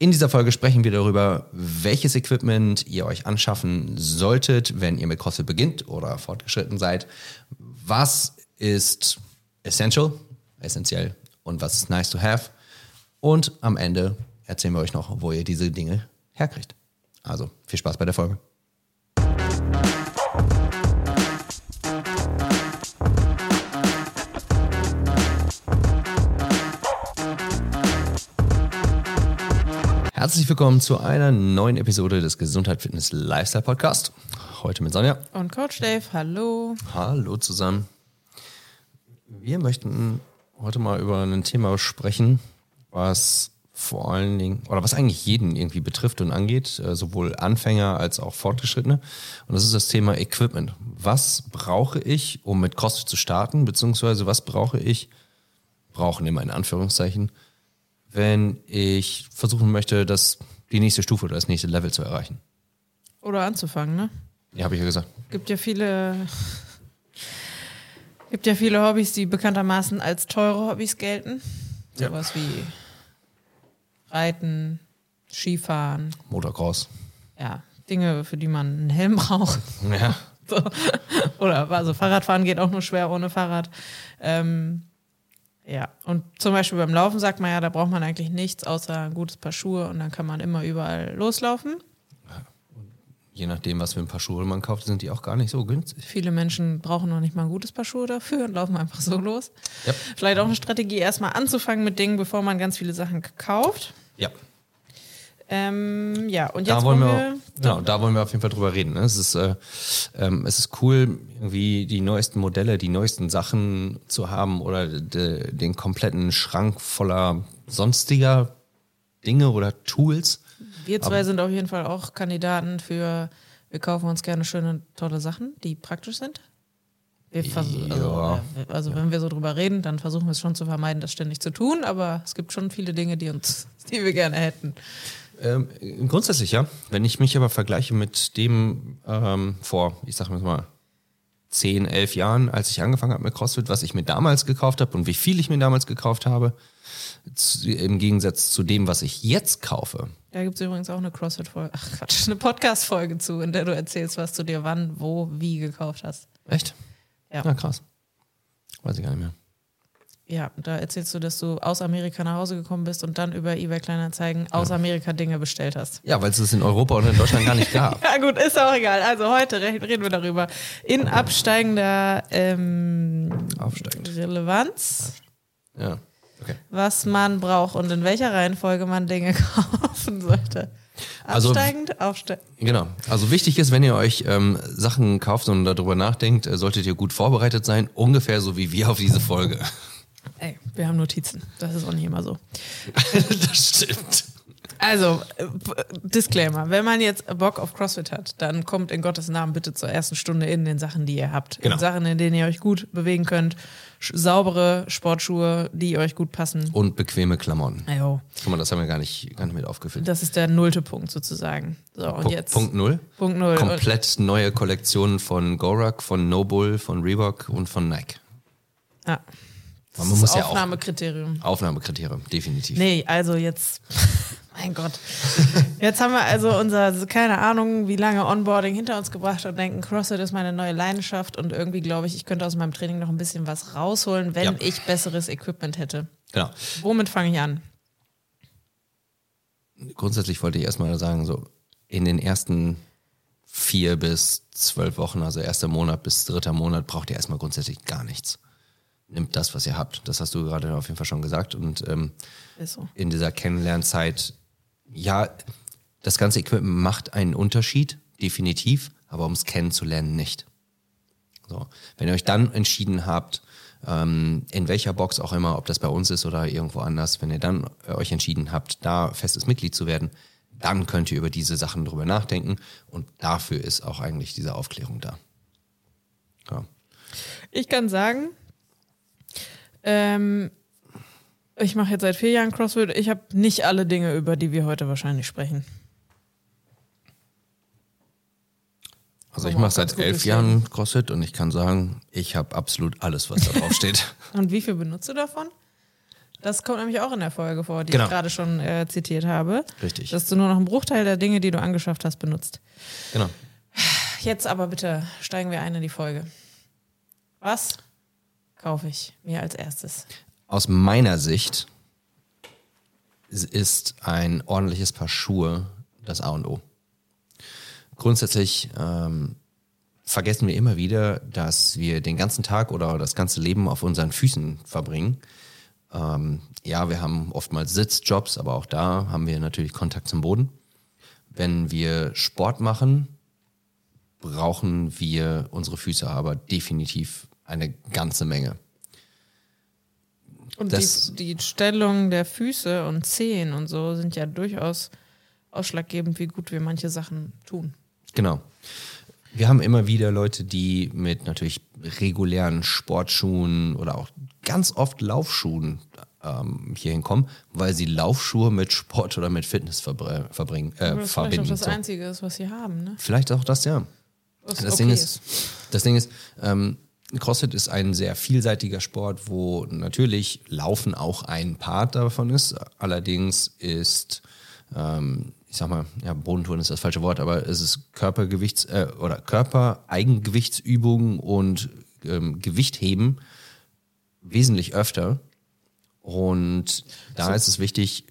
In dieser Folge sprechen wir darüber, welches Equipment ihr euch anschaffen solltet, wenn ihr mit CrossFit beginnt oder fortgeschritten seid. Was ist essential, essentiell und was ist nice to have. Und am Ende erzählen wir euch noch, wo ihr diese Dinge herkriegt. Also viel Spaß bei der Folge. Herzlich willkommen zu einer neuen Episode des Gesundheit Fitness Lifestyle Podcast. Heute mit Sonja. Und Coach Dave, hallo. Hallo zusammen. Wir möchten heute mal über ein Thema sprechen, was vor allen Dingen, oder was eigentlich jeden irgendwie betrifft und angeht, äh, sowohl Anfänger als auch Fortgeschrittene. Und das ist das Thema Equipment. Was brauche ich, um mit CrossFit zu starten, beziehungsweise was brauche ich, brauchen immer in Anführungszeichen, wenn ich versuchen möchte, das, die nächste Stufe oder das nächste Level zu erreichen. Oder anzufangen, ne? Ja, habe ich ja gesagt. Gibt ja viele, gibt ja viele Hobbys, die bekanntermaßen als teure Hobbys gelten. Ja. Sowas wie Reiten, Skifahren, Motocross. ja, Dinge, für die man einen Helm braucht. Ja. So. Oder also Fahrradfahren geht auch nur schwer ohne Fahrrad. Ähm, ja, und zum Beispiel beim Laufen sagt man ja, da braucht man eigentlich nichts außer ein gutes Paar Schuhe und dann kann man immer überall loslaufen. Je nachdem, was für ein paar Schuhe man kauft, sind die auch gar nicht so günstig. Viele Menschen brauchen noch nicht mal ein gutes Paar Schuhe dafür und laufen einfach so los. Ja. Vielleicht auch eine Strategie, erstmal anzufangen mit Dingen, bevor man ganz viele Sachen kauft. Ja. Ähm, ja, und jetzt Da wollen wir, wir genau, da wollen wir auf jeden Fall drüber reden. ne? Es ist, äh, ähm, es ist cool, irgendwie die neuesten Modelle, die neuesten Sachen zu haben oder de, den kompletten Schrank voller sonstiger Dinge oder Tools. Wir zwei sind auf jeden Fall auch Kandidaten für, wir kaufen uns gerne schöne, tolle Sachen, die praktisch sind. Wir versuchen, also, Ja. äh, also wenn wir so drüber reden, dann versuchen wir es schon zu vermeiden, das ständig zu tun, aber es gibt schon viele Dinge, die uns, die wir gerne hätten. Ähm, grundsätzlich ja. Wenn ich mich aber vergleiche mit dem ähm, vor, ich sag mal, 10, 11 Jahren, als ich angefangen habe mit CrossFit, was ich mir damals gekauft habe und wie viel ich mir damals gekauft habe, zu, im Gegensatz zu dem, was ich jetzt kaufe. Da gibt es übrigens auch eine CrossFit-Folge, ach Quatsch, eine Podcast-Folge zu, in der du erzählst, was du dir wann, wo, wie gekauft hast. Echt? Ja. Na krass. Weiß ich gar nicht mehr. Ja, da erzählst du, dass du aus Amerika nach Hause gekommen bist und dann über eBay Kleinanzeigen aus Amerika Dinge bestellt hast. Ja, weil es es in Europa und in Deutschland gar nicht gab. Ja gut, ist auch egal. Also heute re- reden wir darüber. In absteigender ähm. Relevanz, Ja. Okay. was man braucht und in welcher Reihenfolge man Dinge kaufen sollte. Also- Absteigend, aufsteigend. Genau. Also wichtig ist, wenn ihr euch ähm, Sachen kauft und darüber nachdenkt, äh, solltet ihr gut vorbereitet sein, ungefähr so wie wir auf diese Folge. Ey, wir haben Notizen. Das ist auch nicht immer so. das stimmt. Also, äh, p- Disclaimer, wenn man jetzt Bock auf CrossFit hat, dann kommt in Gottes Namen bitte zur ersten Stunde in den Sachen, die ihr habt. Genau. In Sachen, in denen ihr euch gut bewegen könnt. Saubere Sportschuhe, die euch gut passen. Und bequeme Klamotten. Ajo, Guck mal, das haben wir gar nicht, gar nicht mit aufgefüllt. das ist der nullte Punkt sozusagen. So, und Pu- jetzt Punkt null. Punkt null. Komplett neue Kollektionen von Gorak, von Nobull, von Reebok und von Nike. Ja. Das Man ist muss das ja auch- Aufnahmekriterium. Aufnahmekriterium, definitiv. Nee, also jetzt, mein Gott. Jetzt haben wir also unser, keine Ahnung, wie lange Onboarding hinter uns gebracht und denken, CrossFit ist meine neue Leidenschaft und irgendwie glaube ich, ich könnte aus meinem Training noch ein bisschen was rausholen, wenn Ja. ich besseres Equipment hätte. Genau. Womit fange ich an? Grundsätzlich wollte ich erstmal sagen, so in den ersten vier bis zwölf Wochen, also erster Monat bis dritter Monat, braucht ihr erstmal grundsätzlich gar nichts. Nimmt das, was ihr habt. Das hast du gerade auf jeden Fall schon gesagt. Und ähm, so. in dieser Kennenlernzeit, ja, das ganze Equipment macht einen Unterschied, definitiv, aber ums Kennenzulernen nicht. So. Wenn ihr euch dann entschieden habt, ähm, in welcher Box auch immer, ob das bei uns ist oder irgendwo anders, wenn ihr dann äh, euch entschieden habt, da festes Mitglied zu werden, dann könnt ihr über diese Sachen drüber nachdenken und dafür ist auch eigentlich diese Aufklärung da. Ja. Ich kann sagen, ähm, ich mache jetzt seit vier Jahren CrossFit. Ich habe nicht alle Dinge, über die wir heute wahrscheinlich sprechen. Also ich mache seit elf. Jahren CrossFit und ich kann sagen, ich habe absolut alles, was da drauf steht. Und wie viel benutzt du davon? Das kommt nämlich auch in der Folge vor, die Genau. ich gerade schon äh, zitiert habe. Richtig. Dass du nur noch einen Bruchteil der Dinge, die du angeschafft hast, benutzt. Genau. Jetzt aber bitte steigen wir ein in die Folge. Was kaufe ich mir als erstes? Aus meiner Sicht ist ein ordentliches Paar Schuhe das A und O. Grundsätzlich ähm, vergessen wir immer wieder, dass wir den ganzen Tag oder das ganze Leben auf unseren Füßen verbringen. Ähm, ja, wir haben oftmals Sitzjobs, aber auch da haben wir natürlich Kontakt zum Boden. Wenn wir Sport machen, brauchen wir unsere Füße aber definitiv eine ganze Menge. Und Das- die, die Stellung der Füße und Zehen und so sind ja durchaus ausschlaggebend, wie gut wir manche Sachen tun. Genau. Wir haben immer wieder Leute, die mit natürlich regulären Sportschuhen oder auch ganz oft Laufschuhen ähm, hier hinkommen, weil sie Laufschuhe mit Sport oder mit Fitness verbr verbringen, äh, das vielleicht auch verbinden. das So. Einzige ist, was sie haben, ne? Vielleicht auch das, ja. Das okay Ding ist, das Ding ist, ähm, CrossFit ist ein sehr vielseitiger Sport, wo natürlich Laufen auch ein Part davon ist. Allerdings ist, ähm, ich sag mal, ja, Bodentouren ist das falsche Wort, aber es ist Körpergewichts- äh, oder Körpereigengewichtsübungen und ähm, Gewichtheben wesentlich öfter. Und da ist es wichtig,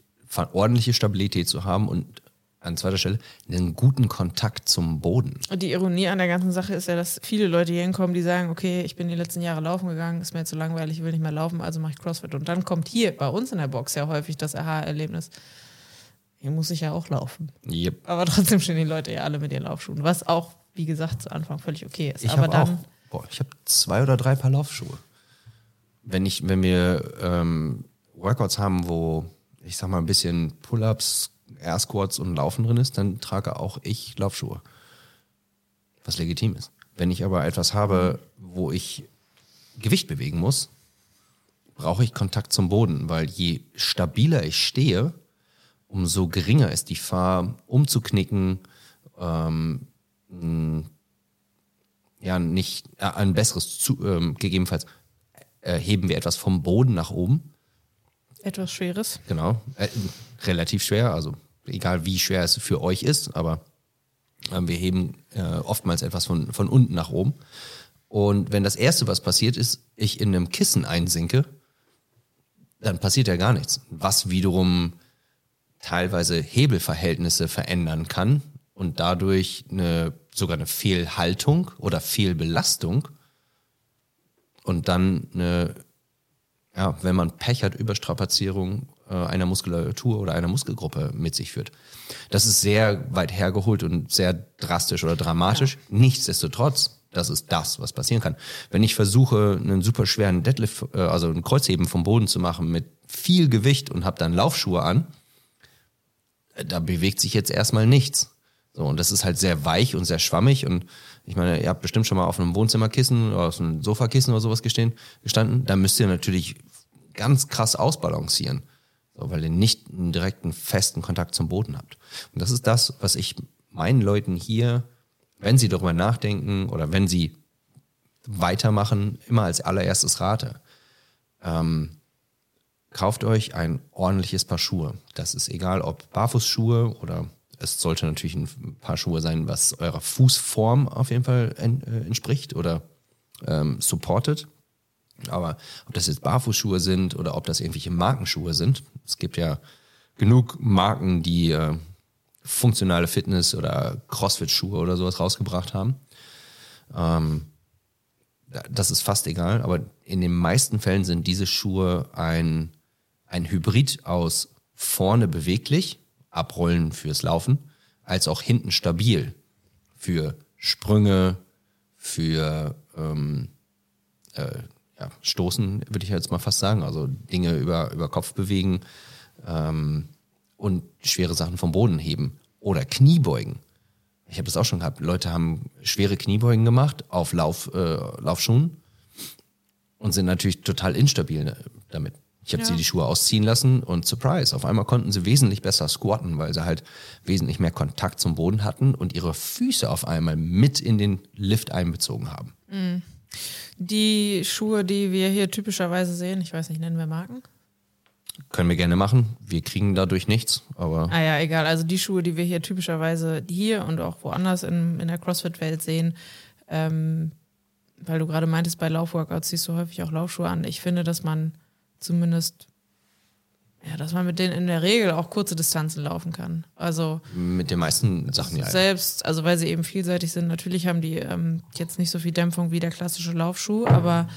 ordentliche Stabilität zu haben und an zweiter Stelle einen guten Kontakt zum Boden. Und die Ironie an der ganzen Sache ist ja, dass viele Leute hier hinkommen, die sagen, okay, ich bin die letzten Jahre laufen gegangen, ist mir zu langweilig, ich will nicht mehr laufen, also mache ich CrossFit. Und dann kommt hier bei uns in der Box ja häufig das Aha-Erlebnis. Hier muss ich ja auch laufen. Yep. Aber trotzdem stehen die Leute ja alle mit ihren Laufschuhen, was auch, wie gesagt, zu Anfang völlig okay ist. Ich habe dann, auch, boah, ich habe zwei oder drei Paar Laufschuhe. Wenn ich, wenn wir ähm, Workouts haben, wo ich sag mal ein bisschen Pull-ups, Air Squats und Laufen drin ist, dann trage auch ich Laufschuhe. Was legitim ist. Wenn ich aber etwas habe, wo ich Gewicht bewegen muss, brauche ich Kontakt zum Boden, weil je stabiler ich stehe, umso geringer ist die Gefahr, umzuknicken, ähm, ja, nicht äh, ein besseres, zu, ähm, gegebenenfalls äh, heben wir etwas vom Boden nach oben, etwas Schweres. genau, äh, relativ schwer, also egal wie schwer es für euch ist, aber äh, wir heben äh, oftmals etwas von, von unten nach oben. Und wenn das Erste, was passiert ist, ich in einem Kissen einsinke, dann passiert ja gar nichts. Was wiederum teilweise Hebelverhältnisse verändern kann und dadurch eine, sogar eine Fehlhaltung oder Fehlbelastung und dann eine, ja, wenn man Pech hat, Überstrapazierung äh, einer Muskulatur oder einer Muskelgruppe mit sich führt. Das ist sehr weit hergeholt und sehr drastisch oder dramatisch. Nichtsdestotrotz, das ist das, was passieren kann. Wenn ich versuche, einen super schweren Deadlift, äh, also einen Kreuzheben vom Boden zu machen mit viel Gewicht und habe dann Laufschuhe an, äh, da bewegt sich jetzt erstmal nichts. So, und das ist halt sehr weich und sehr schwammig. Und ich meine, ihr habt bestimmt schon mal auf einem Wohnzimmerkissen oder auf einem Sofakissen oder sowas gestehen, gestanden. Da müsst ihr natürlich ganz krass ausbalancieren. So, weil ihr nicht einen direkten, festen Kontakt zum Boden habt. Und das ist das, was ich meinen Leuten hier, wenn sie darüber nachdenken oder wenn sie weitermachen, immer als allererstes rate. Ähm, kauft euch ein ordentliches Paar Schuhe. Das ist egal, ob Barfußschuhe oder es sollte natürlich ein Paar Schuhe sein, was eurer Fußform auf jeden Fall äh, entspricht oder ähm, supportet. Aber ob das jetzt Barfußschuhe sind oder ob das irgendwelche Markenschuhe sind, es gibt ja genug Marken, die äh, funktionale Fitness oder Crossfit-Schuhe oder sowas rausgebracht haben. Ähm, da- das ist fast egal, aber in den meisten Fällen sind diese Schuhe ein, ein Hybrid aus vorne beweglich, abrollen fürs Laufen, als auch hinten stabil für Sprünge, für ähm, äh, ja, Stoßen, würde ich jetzt mal fast sagen, also Dinge über, über Kopf bewegen ähm, und schwere Sachen vom Boden heben oder Kniebeugen. Ich habe das auch schon gehabt. Leute haben schwere Kniebeugen gemacht auf Lauf, äh, Laufschuhen und sind natürlich total instabil ne, damit. Ich habe Ja. sie die Schuhe ausziehen lassen und surprise, auf einmal konnten sie wesentlich besser squatten, weil sie halt wesentlich mehr Kontakt zum Boden hatten und ihre Füße auf einmal mit in den Lift einbezogen haben. Die Schuhe, die wir hier typischerweise sehen, ich weiß nicht, nennen wir Marken? Können wir gerne machen. Wir kriegen dadurch nichts, aber Ah ja, egal. Also die Schuhe, die wir hier typischerweise hier und auch woanders in, in der CrossFit-Welt sehen, ähm, weil du gerade meintest, bei Laufworkouts siehst du häufig auch Laufschuhe an. Ich finde, dass man zumindest, ja, dass man mit denen in der Regel auch kurze Distanzen laufen kann. Also mit den meisten Sachen ja. selbst, also weil sie eben vielseitig sind. Natürlich haben die ähm, jetzt nicht so viel Dämpfung wie der klassische Laufschuh, aber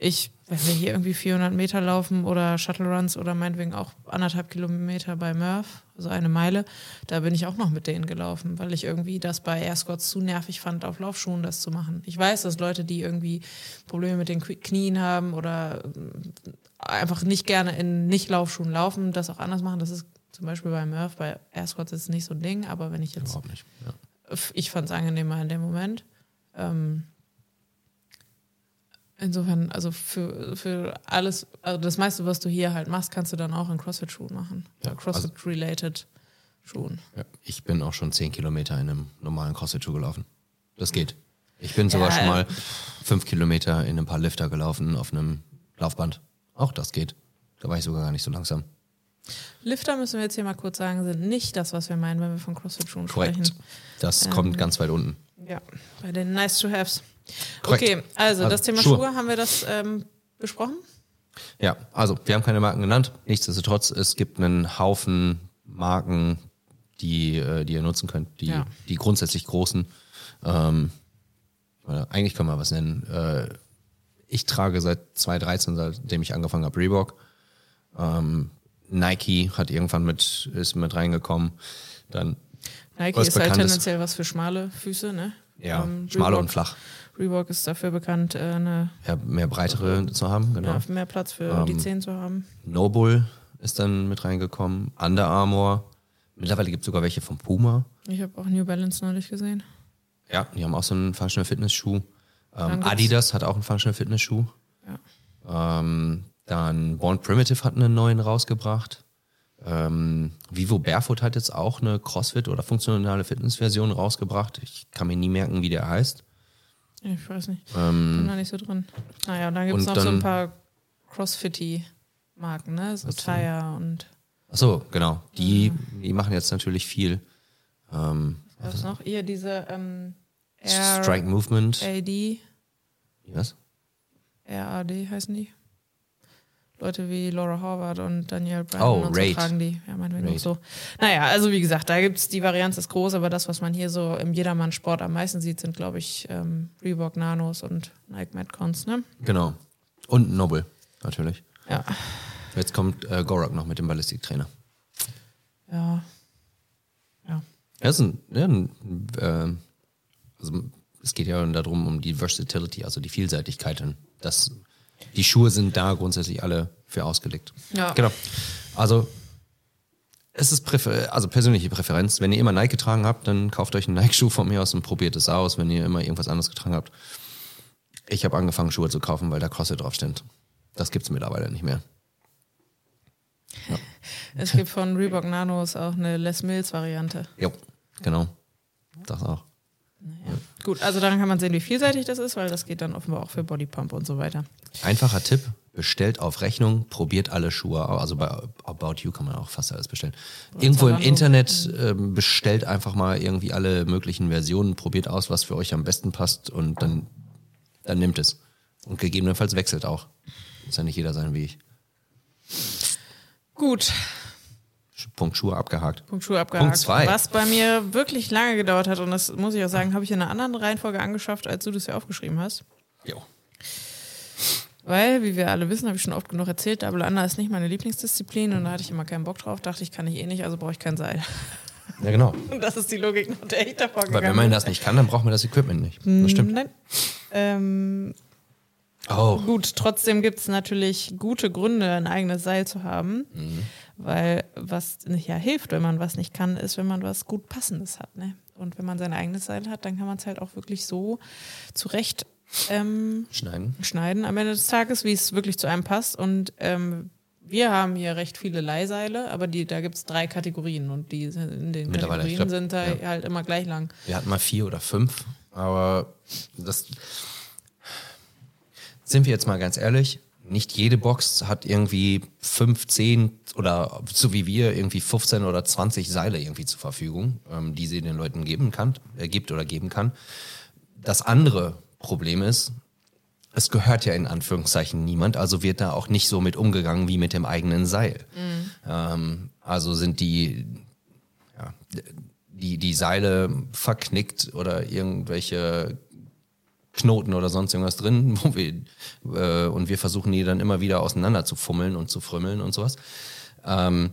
ich, wenn wir hier irgendwie 400 Meter laufen oder Shuttle Runs oder meinetwegen auch anderthalb Kilometer bei Murph, also eine Meile, da bin ich auch noch mit denen gelaufen, weil ich irgendwie das bei Air Squats zu nervig fand, auf Laufschuhen das zu machen. Ich weiß, dass Leute, die irgendwie Probleme mit den Knien haben oder einfach nicht gerne in Nicht-Laufschuhen laufen, das auch anders machen. Das ist zum Beispiel bei Murph, bei Air Squats ist es nicht so ein Ding, aber wenn ich jetzt Überhaupt nicht. Ja. ich fand es angenehmer in dem Moment. Ähm, insofern, also für, für alles, also das meiste, was du hier halt machst, kannst du dann auch in CrossFit-Schuhen machen. Ja, CrossFit-related Schuhen. Ja. Ich bin auch schon 10 Kilometer in einem normalen CrossFit-Schuh gelaufen. Das geht. Ich bin sogar Ja, schon mal fünf Kilometer in ein paar Lifter gelaufen auf einem Laufband. Auch das geht. Da war ich sogar gar nicht so langsam. Lifter müssen wir jetzt hier mal kurz sagen, sind nicht das, was wir meinen, wenn wir von CrossFit-Schuhen sprechen. Das Ähm, kommt ganz weit unten. Ja, bei den Nice-to-Haves. Okay, also, Also, das Thema Schuhe. Schuhe, haben wir das ähm, besprochen? Ja, also wir haben keine Marken genannt. Nichtsdestotrotz, es gibt einen Haufen Marken, die, äh, die ihr nutzen könnt, die, Ja. die grundsätzlich großen. Ähm, oder eigentlich können wir was nennen. Äh, ich trage seit 2013, seitdem ich angefangen habe, Reebok. Ähm, Nike hat irgendwann mit, ist mit reingekommen. Dann Nike ist halt ist. tendenziell was für schmale Füße, ne? ja, Ähm, schmaler Reebok- und flach. Reebok ist dafür bekannt, äh, eine, Ja, mehr breitere zu haben, genau. ja, mehr Platz für die Ähm, Zehen zu haben. Noble ist dann mit reingekommen. Under Armour. Mittlerweile gibt es sogar welche von Puma. Ich habe auch New Balance neulich gesehen. Ja, die haben auch so einen Functional Fitness Schuh. Dann Ähm, Adidas hat auch einen Functional Fitness Schuh. Ja. Ähm, dann Born Primitive hat einen neuen rausgebracht. Ähm, Vivo Barefoot hat jetzt auch eine CrossFit oder funktionale Fitness-Version rausgebracht. Ich kann mir nie merken, wie der heißt. Ich weiß nicht. Ähm, Bin da nicht so drin. Naja, und dann gibt es noch so ein dann- paar Crossfitty-Marken, ne? So Tire und ach so, genau. Die, die machen jetzt natürlich viel. Ähm, was gab's noch? Ihr diese ähm, Air Strike Movement. AD, Was? RAD heißen die. Leute wie Laura Horvath und Danielle Brandon Oh, und so Raid. tragen die. Ja, meinetwegen auch so. Naja, also wie gesagt, da gibt's die Varianz ist groß, aber das, was man hier so im Jedermann-Sport am meisten sieht, sind, glaube ich, ähm, Reebok Nanos und Nike Metcons, ne? Genau. Und Noble, natürlich. Ja. Jetzt kommt äh, Gorak noch mit dem Ballistiktrainer. Ja. Ja. Ja, ist ein, ja, ein äh, also es geht ja darum, um die Versatility, also die Vielseitigkeit. Und das, die Schuhe sind da grundsätzlich alle für ausgelegt. Ja. Genau. Also es ist Präfer also persönliche Präferenz. Wenn ihr immer Nike getragen habt, dann kauft euch einen Nike-Schuh von mir aus und probiert es aus. Wenn ihr immer irgendwas anderes getragen habt. Ich habe angefangen, Schuhe zu kaufen, weil da CrossFit drauf steht. Das gibt's mittlerweile nicht mehr. Es gibt von Reebok Nanos auch eine Les Mills Variante. Jo, genau. Das auch. Naja. Gut, also daran kann man sehen, wie vielseitig das ist, weil das geht dann offenbar auch für Bodypump und so weiter. Einfacher Tipp, bestellt auf Rechnung, probiert alle Schuhe aus. Also bei About You kann man auch fast alles bestellen. Irgendwo im. Internet ähm, bestellt einfach mal irgendwie alle möglichen Versionen, probiert aus, was für euch am besten passt und dann, dann nimmt es. Und gegebenenfalls wechselt auch. Muss ja nicht jeder sein wie ich. Gut, Punkt Schuhe abgehakt. Punkt Schuhe abgehakt. Punkt zwei. Was bei mir wirklich lange gedauert hat, und das muss ich auch sagen, habe ich in einer anderen Reihenfolge angeschafft, als du das ja aufgeschrieben hast. Jo. Weil, wie wir alle wissen, habe ich schon oft genug erzählt, Double Under ist nicht meine Lieblingsdisziplin und da hatte ich immer keinen Bock drauf, dachte ich, kann ich eh nicht, also brauche ich kein Seil. Ja, genau. Und das ist die Logik, nach der ich davor Weil gegangen wenn man das nicht kann, dann braucht man das Equipment nicht. Das stimmt. Nein. Ähm, Oh, Gut, trotzdem gibt es natürlich gute Gründe, ein eigenes Seil zu haben, weil was nicht ja hilft, wenn man was nicht kann, ist, wenn man was gut Passendes hat. Ne? Und wenn man sein eigenes Seil hat, dann kann man es halt auch wirklich so zurecht ähm, schneiden. schneiden am Ende des Tages, wie es wirklich zu einem passt. Und ähm, wir haben hier recht viele Leihseile, aber die, da gibt es drei Kategorien und die sind- in den Kategorien glaub, sind da ja. halt immer gleich lang. Wir hatten mal vier oder fünf, aber das sind wir jetzt mal ganz ehrlich. nicht jede Box hat irgendwie 15 oder so wie wir irgendwie 15 oder 20 Seile irgendwie zur Verfügung, ähm, die sie den Leuten geben kann, äh, gibt oder geben kann. Das andere Problem ist, es gehört ja in Anführungszeichen niemand, also wird da auch nicht so mit umgegangen wie mit dem eigenen Seil. Mhm. Ähm, also sind die, ja, die, die Seile verknickt oder irgendwelche Knoten oder sonst irgendwas drin, wo wir, äh, und wir versuchen die dann immer wieder auseinander zu fummeln und zu frümmeln und sowas. Ähm,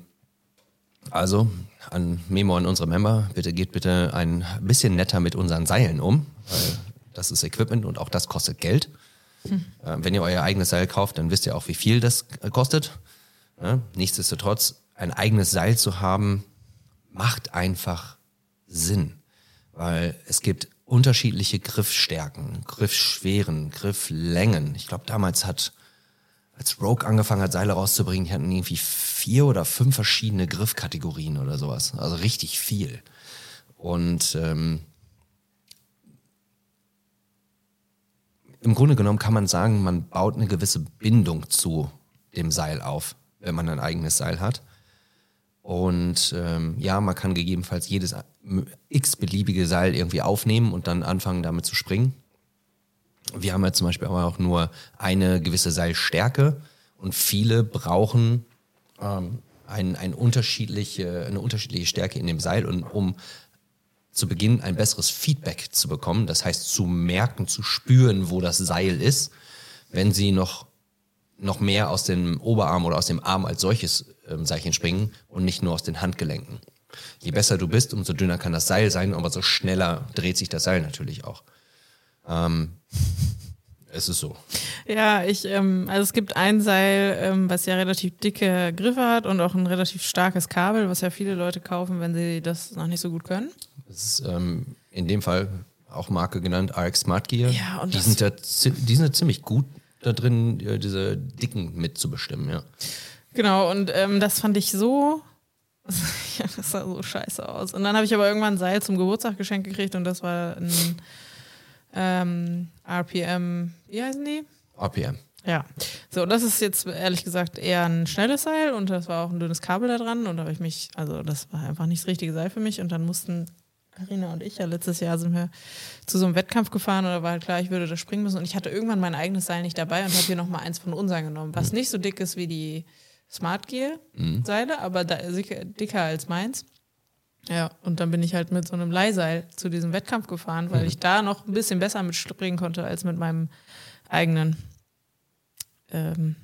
also an Memo an unsere Member, bitte geht bitte ein bisschen netter mit unseren Seilen um, weil das ist Equipment und auch das kostet Geld. Hm. Äh, wenn ihr euer eigenes Seil kauft, dann wisst ihr auch, wie viel das kostet. Ja, nichtsdestotrotz, ein eigenes Seil zu haben, macht einfach Sinn, weil es gibt unterschiedliche Griffstärken, Griffschweren, Grifflängen. Ich glaube, damals hat, als Rogue angefangen hat, Seile rauszubringen, die hatten irgendwie vier oder fünf verschiedene Griffkategorien oder sowas. Also richtig viel. Und ähm, im Grunde genommen kann man sagen, man baut eine gewisse Bindung zu dem Seil auf, wenn man ein eigenes Seil hat. Und ähm, ja, man kann gegebenenfalls jedes x-beliebige Seil irgendwie aufnehmen und dann anfangen damit zu springen. Wir haben ja zum Beispiel aber auch nur eine gewisse Seilstärke und viele brauchen ähm, ein, ein unterschiedliche, eine unterschiedliche Stärke in dem Seil, und, um zu Beginn ein besseres Feedback zu bekommen. Das heißt, zu merken, zu spüren, wo das Seil ist, wenn sie noch, noch mehr aus dem Oberarm oder aus dem Arm als solches ähm, Seilchen springen und nicht nur aus den Handgelenken. Je besser du bist, umso dünner kann das Seil sein, aber so schneller dreht sich das Seil natürlich auch. Ähm, es ist so. Ja, ich, ähm, also es gibt ein Seil, ähm, was ja relativ dicke Griffe hat und auch ein relativ starkes Kabel, was ja viele Leute kaufen, wenn sie das noch nicht so gut können. Das ist ähm, in dem Fall auch Marke genannt, RX Smart Gear. Ja, und die, sind ja, die sind ja ziemlich gut da drin, diese Dicken mitzubestimmen, ja. Genau, und ähm, das fand ich so. ja, das sah so scheiße aus. Und dann habe ich aber irgendwann ein Seil zum Geburtstag geschenkt gekriegt und das war ein ähm, RPM. Wie heißen die? RPM. Ja. So, das ist jetzt ehrlich gesagt eher ein schnelles Seil und das war auch ein dünnes Kabel da dran und da habe ich mich, also das war einfach nicht das richtige Seil für mich und dann mussten Karina und ich ja letztes Jahr sind wir zu so einem Wettkampf gefahren und da war halt klar, ich würde da springen müssen und ich hatte irgendwann mein eigenes Seil nicht dabei und habe hier nochmal eins von unseren genommen, was nicht so dick ist wie die Smart Gear Seile, aber da, dicker als meins. Ja, und dann bin ich halt mit so einem Leihseil zu diesem Wettkampf gefahren, weil mhm. ich da noch ein bisschen besser mitspringen konnte als mit meinem eigenen. Ähm,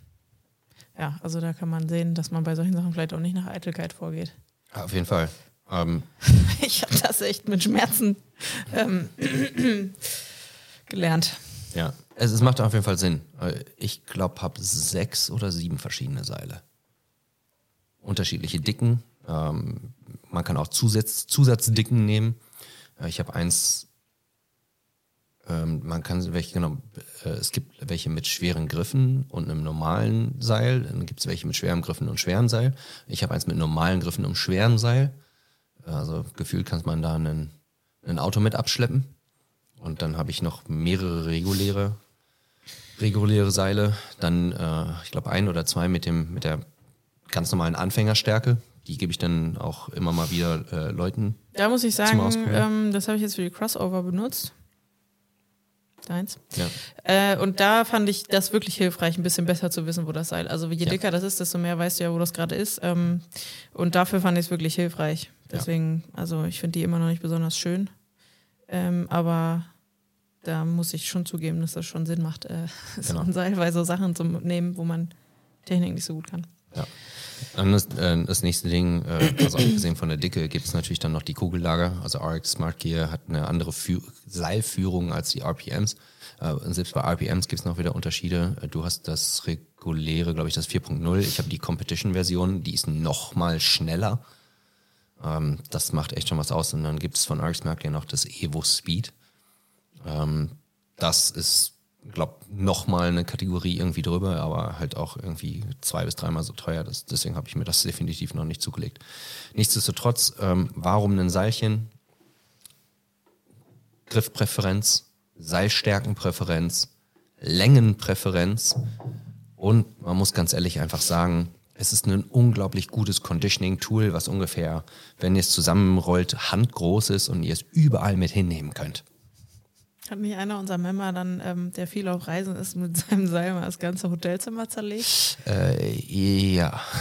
ja, also da kann man sehen, dass man bei solchen Sachen vielleicht auch nicht nach Eitelkeit vorgeht. Ja, auf jeden Fall. Ähm. ich habe das echt mit Schmerzen ähm, gelernt. Ja, es, es, macht auf jeden Fall Sinn. Ich glaube, habe sechs oder sieben verschiedene Seile unterschiedliche Dicken. Ähm, man kann auch Zusatz, Zusatzdicken nehmen. Äh, ich habe eins, ähm, man kann welche, genau, äh, es gibt welche mit schweren Griffen und einem normalen Seil. Dann gibt es welche mit schweren Griffen und schweren Seil. Ich habe eins mit normalen Griffen und schweren Seil. Also gefühlt kann man da einen, ein Auto mit abschleppen. Und dann habe ich noch mehrere reguläre, reguläre Seile. Dann, äh, ich glaube, ein oder zwei mit dem, mit der ganz normalen Anfängerstärke. Die gebe ich dann auch immer mal wieder äh, Leuten. Da muss ich sagen, ähm, das habe ich jetzt für die Crossover benutzt. Deins. Ja. Äh, und da fand ich das wirklich hilfreich, ein bisschen besser zu wissen, wo das Seil. Also je dicker das ist, desto mehr weißt du ja, wo das gerade ist. Ähm, und dafür fand ich es wirklich hilfreich. Deswegen, ja. also ich finde die immer noch nicht besonders schön. Ähm, aber da muss ich schon zugeben, dass das schon Sinn macht, äh, so genau. ein Seil bei so Sachen zu nehmen, wo man Technik nicht so gut kann. Ja. Dann das, äh, das nächste Ding, äh, also abgesehen von der Dicke, gibt es natürlich dann noch die Kugellager. Also RX Smart Gear hat eine andere Fü Seilführung als die RPMs. Äh, selbst bei RPMs gibt es noch wieder Unterschiede. Äh, du hast das reguläre, glaube ich, das 4.0. Ich habe die Competition-Version, die ist noch mal schneller. Ähm, das macht echt schon was aus. Und dann gibt es von RX Smart Gear noch das Evo Speed. Ähm, das ist glaube nochmal eine Kategorie irgendwie drüber, aber halt auch irgendwie zwei bis dreimal so teuer. Das, deswegen habe ich mir das definitiv noch nicht zugelegt. Nichtsdestotrotz, ähm, warum ein Seilchen? Griffpräferenz, Seilstärkenpräferenz, Längenpräferenz Und man muss ganz ehrlich einfach sagen, es ist ein unglaublich gutes Conditioning-Tool, was ungefähr, wenn ihr es zusammenrollt, handgroß ist und ihr es überall mit hinnehmen könnt. Hat nicht einer unserer Member dann, ähm, der viel auf Reisen ist, mit seinem Seil mal das ganze Hotelzimmer zerlegt? Äh, ja.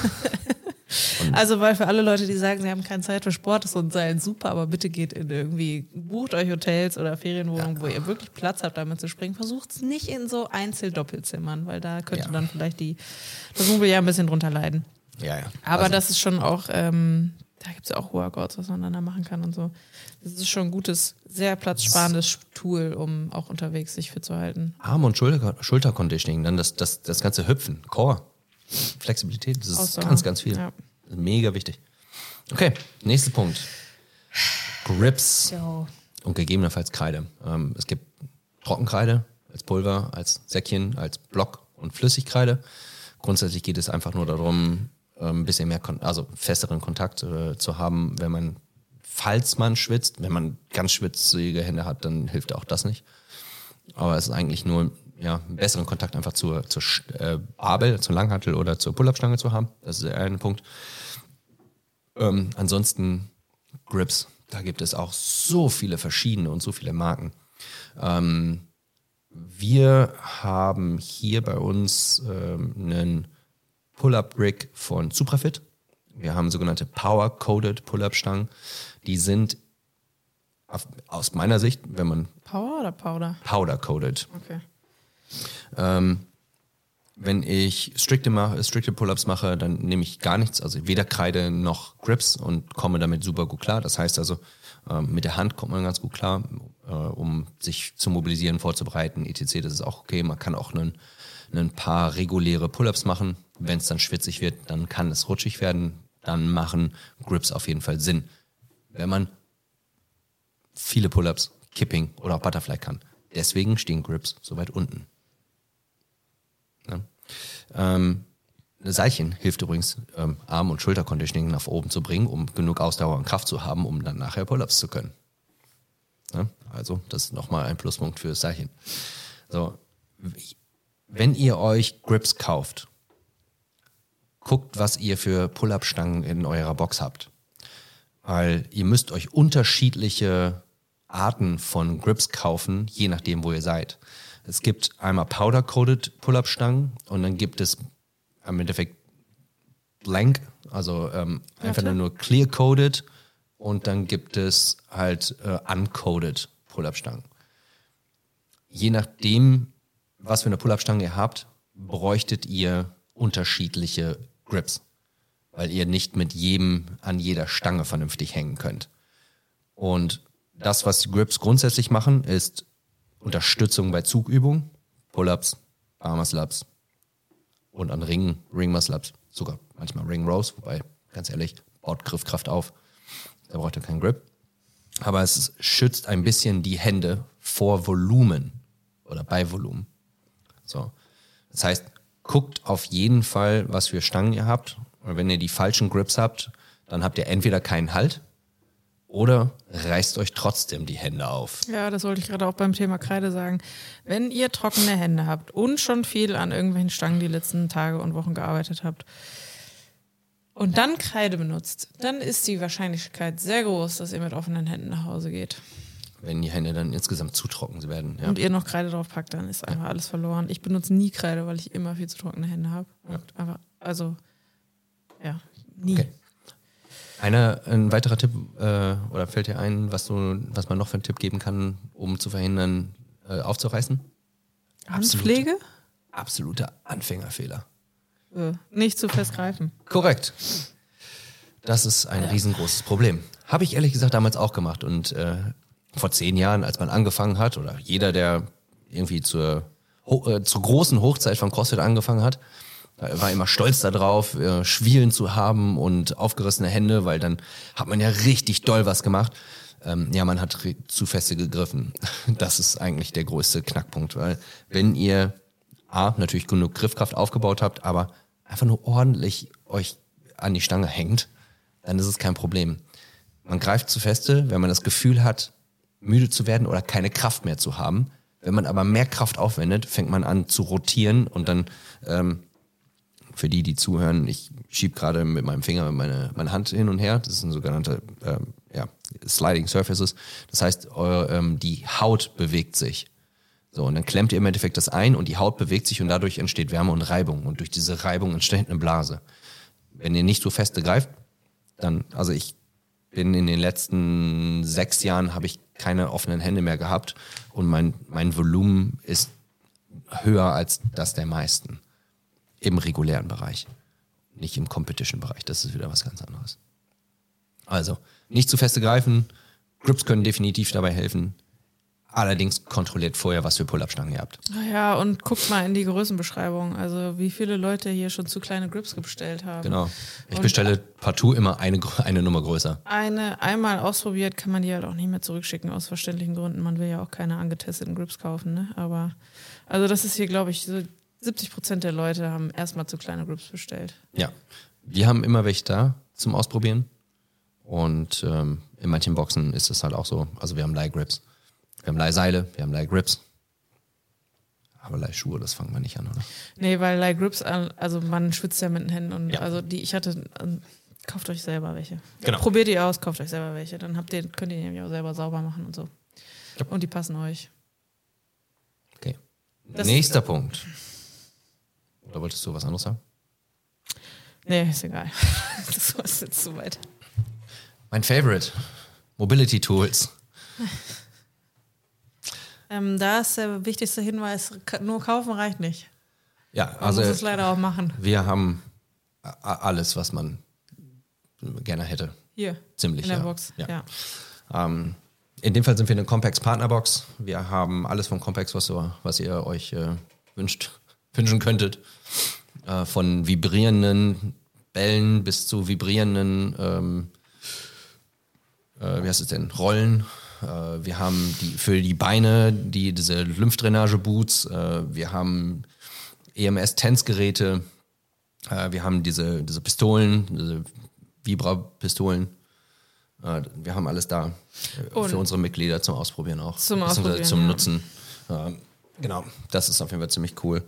Also, weil für alle Leute, die sagen, sie haben keine Zeit für Sport, ist so ein Seil super, aber bitte geht in irgendwie, bucht euch Hotels oder Ferienwohnungen, ja. wo ihr wirklich Platz habt, damit zu springen. Versucht es nicht in so Einzeldoppelzimmern, weil da könnte ja. dann vielleicht die, das Mobil ja ein bisschen drunter leiden. Ja, ja. Aber also, das ist schon auch, ähm, da gibt es ja auch Workouts, was man dann da machen kann und so. Das ist schon ein gutes, sehr platzsparendes Tool, um auch unterwegs sich fit zu halten. Arm- und Schulter Schulterconditioning, dann das, das, das ganze Hüpfen, Core. Flexibilität, das ist Ausdauer. ganz, ganz viel. Ja. Mega wichtig. Okay, nächster Punkt. Grips jo. und gegebenenfalls Kreide. Ähm, es gibt Trockenkreide als Pulver, als Säckchen, als Block und Flüssigkreide. Grundsätzlich geht es einfach nur darum, ein bisschen mehr, also festeren Kontakt äh, zu haben, wenn man, falls man schwitzt. Wenn man ganz schwitzige Hände hat, dann hilft auch das nicht. Aber es ist eigentlich nur ja, einen besseren Kontakt einfach zur, zur äh, Babel, zur Langhantel oder zur Pull-Up-Stange zu haben. Das ist der eine Punkt. Ähm, ansonsten Grips, da gibt es auch so viele verschiedene und so viele Marken. Ähm, wir haben hier bei uns ähm, einen Pull-Up-Brick von Suprafit. Wir haben sogenannte Power-Coded Pull-Up-Stangen. Die sind aus meiner Sicht, wenn man. Power oder Powder? Powder-Coded. Okay. Ähm, wenn ich strikte, mache, strikte Pull-ups mache, dann nehme ich gar nichts, also weder Kreide noch Grips und komme damit super gut klar. Das heißt also, ähm, mit der Hand kommt man ganz gut klar, äh, um sich zu mobilisieren, vorzubereiten, etc. Das ist auch okay. Man kann auch ein paar reguläre Pull-ups machen. Wenn es dann schwitzig wird, dann kann es rutschig werden. Dann machen Grips auf jeden Fall Sinn. Wenn man viele Pull-ups, Kipping oder auch Butterfly kann. Deswegen stehen Grips so weit unten. Ne? Ähm, Seilchen hilft übrigens, ähm, Arm- und Schulterconditioning nach oben zu bringen, um genug Ausdauer und Kraft zu haben, um dann nachher Pull-ups zu können. Ne? Also, das ist nochmal ein Pluspunkt für das Seilchen. So, wenn ihr euch Grips kauft, guckt, was ihr für Pull-up-Stangen in eurer Box habt. Weil ihr müsst euch unterschiedliche Arten von Grips kaufen, je nachdem, wo ihr seid. Es gibt einmal Powder-Coated Pull-Up-Stangen und dann gibt es im Endeffekt Blank, also ähm, einfach nur Clear-Coated und dann gibt es halt äh, Uncoded Pull-Up-Stangen. Je nachdem, was für eine Pull-Up-Stange ihr habt, bräuchtet ihr unterschiedliche Grips, weil ihr nicht mit jedem an jeder Stange vernünftig hängen könnt. Und das, was die Grips grundsätzlich machen, ist Unterstützung bei Zugübungen, Pull-ups, Arm-Muscle-Ups und an Ringen, Ring-Muscle-Ups, sogar manchmal Ring-Rows, wobei, ganz ehrlich, baut Griffkraft auf. Da braucht ihr keinen Grip. Aber es schützt ein bisschen die Hände vor Volumen oder bei Volumen. So. Das heißt, guckt auf jeden Fall, was für Stangen ihr habt. Und wenn ihr die falschen Grips habt, dann habt ihr entweder keinen Halt oder reißt euch trotzdem die Hände auf. Ja, das wollte ich gerade auch beim Thema Kreide sagen. Wenn ihr trockene Hände habt und schon viel an irgendwelchen Stangen die letzten Tage und Wochen gearbeitet habt und dann Kreide benutzt, dann ist die Wahrscheinlichkeit sehr groß, dass ihr mit offenen Händen nach Hause geht. Wenn die Hände dann insgesamt zu trocken werden. Ja. Und ihr noch Kreide drauf packt, dann ist einfach ja. alles verloren. Ich benutze nie Kreide, weil ich immer viel zu trockene Hände habe. Ja. Einfach, also, ja, nie. Okay. Einer, ein weiterer Tipp, äh, oder fällt dir ein, was, du, was man noch für einen Tipp geben kann, um zu verhindern, äh, aufzureißen? Handpflege? absoluter Anfängerfehler. Äh, nicht zu fest greifen. Korrekt. Das ist ein riesengroßes Problem. Habe ich ehrlich gesagt damals auch gemacht. Und äh, vor zehn Jahren, als man angefangen hat, oder jeder, der irgendwie zur, äh, zur großen Hochzeit von CrossFit angefangen hat, war immer stolz darauf, äh, Schwielen zu haben und aufgerissene Hände, weil dann hat man ja richtig doll was gemacht. Ähm, ja, man hat zu feste gegriffen. Das ist eigentlich der größte Knackpunkt, weil wenn ihr A, natürlich genug Griffkraft aufgebaut habt, aber einfach nur ordentlich euch an die Stange hängt, dann ist es kein Problem. Man greift zu feste, wenn man das Gefühl hat, müde zu werden oder keine Kraft mehr zu haben. Wenn man aber mehr Kraft aufwendet, fängt man an zu rotieren und dann ähm, für die, die zuhören, ich schiebe gerade mit meinem Finger meine, meine Hand hin und her. Das sind sogenannte ähm, ja, Sliding Surfaces. Das heißt, eure, ähm, die Haut bewegt sich. So, und dann klemmt ihr im Endeffekt das ein und die Haut bewegt sich und dadurch entsteht Wärme und Reibung. Und durch diese Reibung entsteht eine Blase. Wenn ihr nicht so feste greift, dann, also ich bin in den letzten sechs Jahren habe ich keine offenen Hände mehr gehabt und mein, mein Volumen ist höher als das der meisten im regulären Bereich, nicht im Competition-Bereich. Das ist wieder was ganz anderes. Also nicht zu feste greifen. Grips können definitiv dabei helfen. Allerdings kontrolliert vorher, was für Pull-Up-Stangen ihr habt. Ja, und guckt mal in die Größenbeschreibung. Also wie viele Leute hier schon zu kleine Grips bestellt haben. Genau. Ich Und- bestelle partout immer eine, eine Nummer größer. Eine einmal ausprobiert, kann man die halt auch nicht mehr zurückschicken, aus verständlichen Gründen. Man will ja auch keine angetesteten Grips kaufen, ne? Aber also das ist hier, glaube ich, so 70 Prozent der Leute haben erstmal zu kleine Grips bestellt. Ja. Wir haben immer welche da zum Ausprobieren. Und ähm, in manchen Boxen ist es halt auch so. Also wir haben Leihgrips. Wir haben Leihseile, wir haben Leihgrips. Aber Leihschuhe, das fangen wir nicht an, oder? Nee, weil like Grips, an- also man schwitzt ja mit den Händen und Ja. also die, ich hatte, ähm, kauft euch selber welche. Genau. Probiert die aus, kauft euch selber welche. Dann habt ihr, könnt ihr die nämlich auch selber sauber machen und so. Ja. Und die passen euch. Okay. Das- Nächster Punkt. Oder wolltest du was anderes sagen? Nee, ist egal. das war jetzt zu weit. Mein Favorite. Mobility Tools. Ähm, da ist der wichtigste Hinweis, nur kaufen reicht nicht. Ja, Man also muss es leider auch machen. wir haben a- alles, was man gerne hätte. Hier, Ziemlich. in der ja. Box. Ja. Ja. Ähm, in dem Fall sind wir eine Complex Partnerbox. Wir haben alles von Complex, was, so, was ihr euch äh, wünscht, wünschen könntet. Äh, von vibrierenden Bällen bis zu vibrierenden, ähm, äh, wie heißt es denn, Rollen. Äh, wir haben die für die Beine die diese Lymphdrainage-Boots. Äh, wir haben E EMS-Tänzgeräte. Äh, wir haben diese, diese Pistolen, diese Vibra-Pistolen. Wir haben alles da Und- für unsere Mitglieder zum Ausprobieren auch. Zum Ausprobieren, Zum ja. Nutzen. Äh, genau, das ist auf jeden Fall ziemlich cool.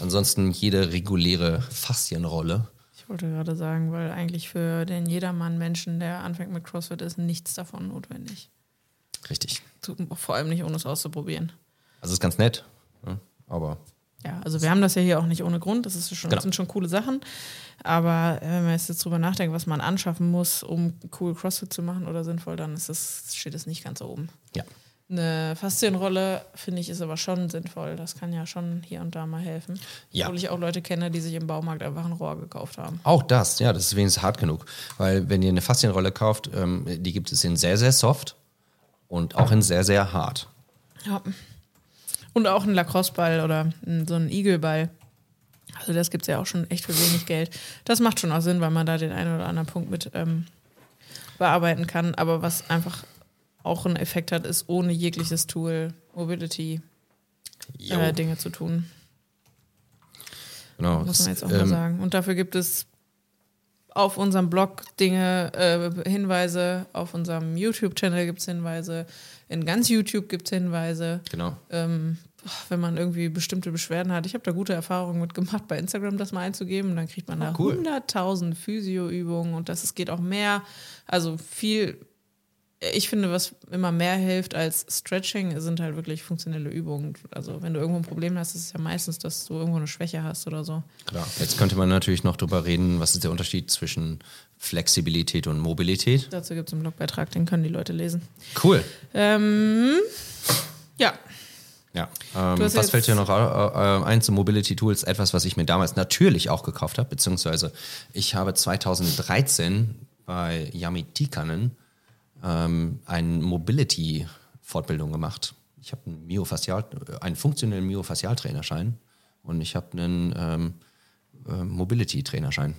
Ansonsten jede reguläre Faszienrolle. Ich wollte gerade sagen, weil eigentlich für den Jedermann-Menschen, der anfängt mit CrossFit, ist nichts davon notwendig. Richtig. Vor allem nicht, ohne es auszuprobieren. Also ist ganz nett, ne? aber Ja, also wir haben das ja hier auch nicht ohne Grund. Das, ist schon, Genau. das sind schon coole Sachen. Aber äh, wenn man jetzt drüber nachdenkt, was man anschaffen muss, um cool CrossFit zu machen oder sinnvoll, dann ist das, steht es nicht ganz oben. ja. Eine Faszienrolle, finde ich, ist aber schon sinnvoll. Das kann ja schon hier und da mal helfen. Ja. Obwohl ich auch Leute kenne, die sich im Baumarkt einfach ein Rohr gekauft haben. Auch das, ja, das ist wenigstens hart genug. Weil wenn ihr eine Faszienrolle kauft, ähm, die gibt es in sehr, sehr soft und auch in sehr, sehr hart. Ja. Und auch ein Lacrosse-Ball oder so ein Igelball. Also das gibt es ja auch schon echt für wenig Geld. Das macht schon auch Sinn, weil man da den einen oder anderen Punkt mit ähm, bearbeiten kann. Aber was einfach auch einen Effekt hat, ist ohne jegliches Tool Mobility äh, Dinge zu tun. genau. Muss man jetzt auch ähm, mal sagen. Und dafür gibt es auf unserem Blog Dinge, äh, Hinweise, auf unserem YouTube-Channel gibt es Hinweise, in ganz YouTube gibt es Hinweise. Genau. ähm, wenn man irgendwie bestimmte Beschwerden hat. Ich habe da gute Erfahrungen mit gemacht, bei Instagram das mal einzugeben. Dann kriegt man da Ah, cool. 100.000 Physio-Übungen und das es geht auch mehr. Also viel, ich finde, was immer mehr hilft als Stretching, sind halt wirklich funktionelle Übungen. Also wenn du irgendwo ein Problem hast, ist es ja meistens, dass du irgendwo eine Schwäche hast oder so. Klar. Jetzt könnte man natürlich noch drüber reden, was ist der Unterschied zwischen Flexibilität und Mobilität. Dazu gibt es einen Blogbeitrag, den können die Leute lesen. Cool. Ähm, ja, Ja. Ähm, was fällt dir noch äh, ein zu Mobility Tools? Etwas, was ich mir damals natürlich auch gekauft habe, beziehungsweise ich habe 2013 bei Yami Tikanen ähm, eine Mobility-Fortbildung gemacht. Ich habe einen, Myofaszial, äh, einen funktionellen Myofaszialtrainerschein und ich habe einen ähm, äh, Mobility-Trainerschein.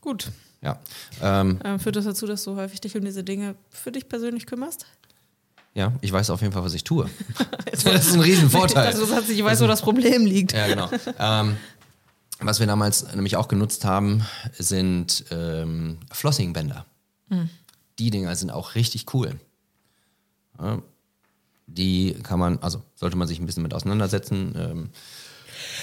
gut. Ja. Ähm, Ähm, führt das dazu, dass du häufig dich um diese Dinge für dich persönlich kümmerst? ja, ich weiß auf jeden Fall, was ich tue. das ist ein Riesenvorteil. Also, das ich weiß, wo das Problem liegt. Ja, genau. ähm, was wir damals nämlich auch genutzt haben, sind ähm, Flossingbänder. Die Dinger sind auch richtig cool. Die kann man, also sollte man sich ein bisschen mit auseinandersetzen. Ähm,